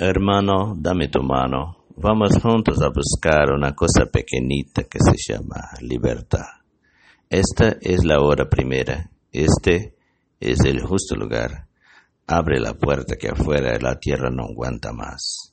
Hermano, dame tu mano. Vamos juntos a buscar una cosa pequeñita que se llama libertad. Esta es la hora primera. Este es el justo lugar. Abre la puerta que afuera la tierra no aguanta más.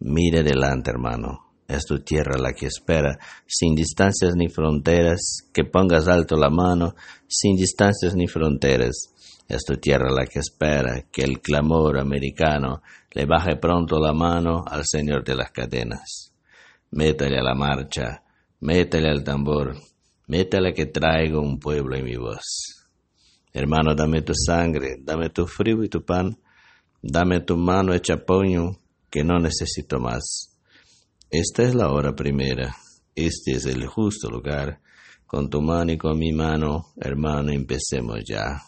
Mira adelante, hermano. Es tu tierra la que espera, sin distancias ni fronteras, que pongas alto la mano, sin distancias ni fronteras. Es tu tierra la que espera, que el clamor americano le baje pronto la mano al Señor de las cadenas. Métale a la marcha, métale al tambor, métale que traigo un pueblo en mi voz. Hermano, dame tu sangre, dame tu frío y tu pan, dame tu mano hecha puño, que no necesito más. Esta es la hora primera, este es el justo lugar. Con tu mano y con mi mano, hermano, empecemos ya.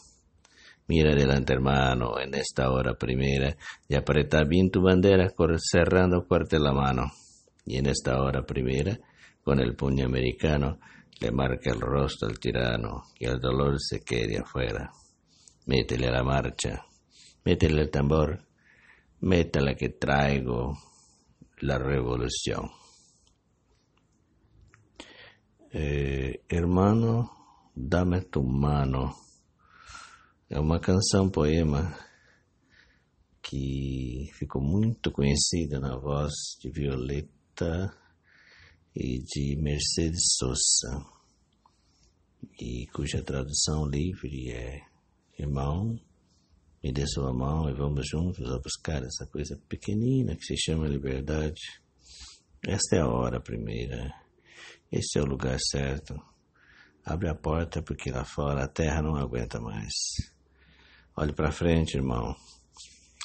Mira adelante, hermano, en esta hora primera, y aprieta bien tu bandera, cerrando fuerte la mano. Y en esta hora primera, con el puño americano, le marca el rostro al tirano, y el dolor se quede afuera. Métele la marcha, métele el tambor, métele que traigo la revolución. Eh, hermano, dame tu mano É uma canção poema que ficou muito conhecida na voz de Violeta e de Mercedes Sosa, e cuja tradução livre é Irmão, me dê sua mão e vamos juntos a buscar essa coisa pequenina que se chama liberdade. Esta é a hora primeira, este é o lugar certo. Abre a porta porque lá fora a terra não aguenta mais. Olhe para frente, irmão.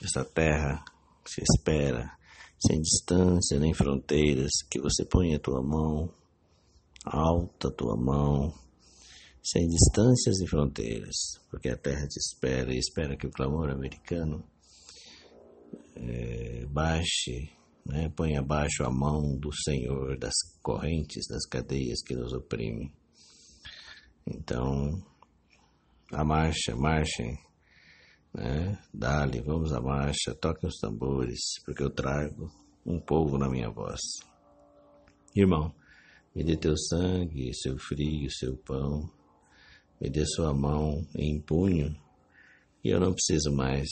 Essa terra se espera, sem distância nem fronteiras, que você ponha a tua mão, alta a tua mão, sem distâncias e fronteiras, porque a terra te espera e espera que o clamor americano é, baixe, né, ponha abaixo a mão do Senhor das correntes, das cadeias que nos oprimem. Então, a marcha, marchem né? Dali, vamos à marcha, toquem os tambores, porque eu trago um povo na minha voz. Irmão, me dê teu sangue, seu frio, seu pão, me dê sua mão em punho, e eu não preciso mais.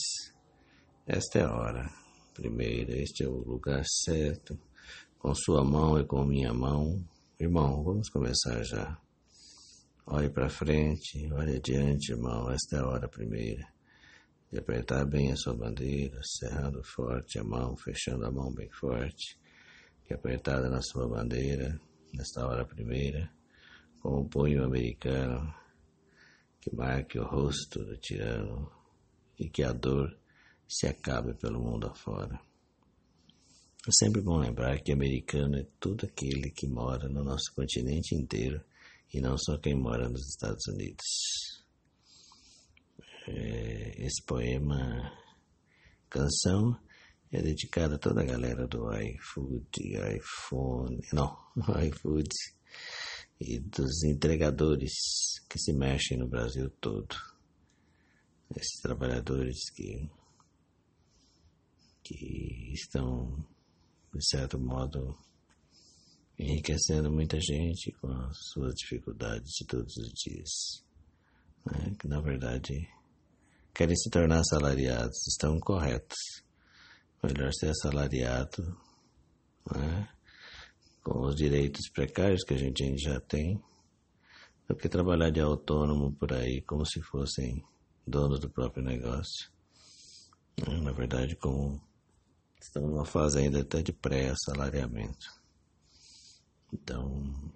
Esta é a hora. Primeiro, este é o lugar certo, com sua mão e com minha mão. Irmão, vamos começar já. Olhe para frente, olhe adiante, irmão. Esta é a hora primeira e apertar bem a sua bandeira, cerrando forte a mão, fechando a mão bem forte, e apertada na sua bandeira, nesta hora primeira, com o punho americano que marque o rosto do tirano e que a dor se acabe pelo mundo afora. É sempre bom lembrar que americano é todo aquele que mora no nosso continente inteiro e não só quem mora nos Estados Unidos é, esse poema, canção, é dedicado a toda a galera do iFood, iPhone, não, iFood e dos entregadores que se mexem no Brasil todo. Esses trabalhadores que, que estão, de certo modo, enriquecendo muita gente com as suas dificuldades de todos os dias. Né? Que na verdade querem se tornar assalariados estão corretos. Melhor ser assalariado, né? com os direitos precários que a gente já tem, do que trabalhar de autônomo por aí como se fossem donos do próprio negócio. Né? Na verdade, como estamos numa fase ainda até de pré-assalariamento. Então,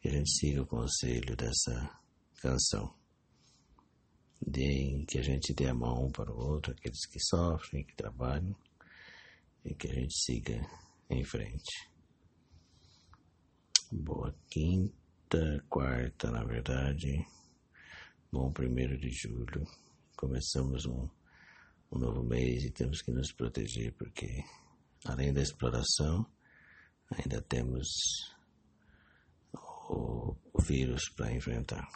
que a gente siga o conselho dessa canção de que a gente dê a mão um para o outro, aqueles que sofrem, que trabalham, e que a gente siga em frente. Boa quinta, quarta, na verdade. Bom primeiro de julho. Começamos um, um novo mês e temos que nos proteger, porque além da exploração, ainda temos o, o vírus para enfrentar.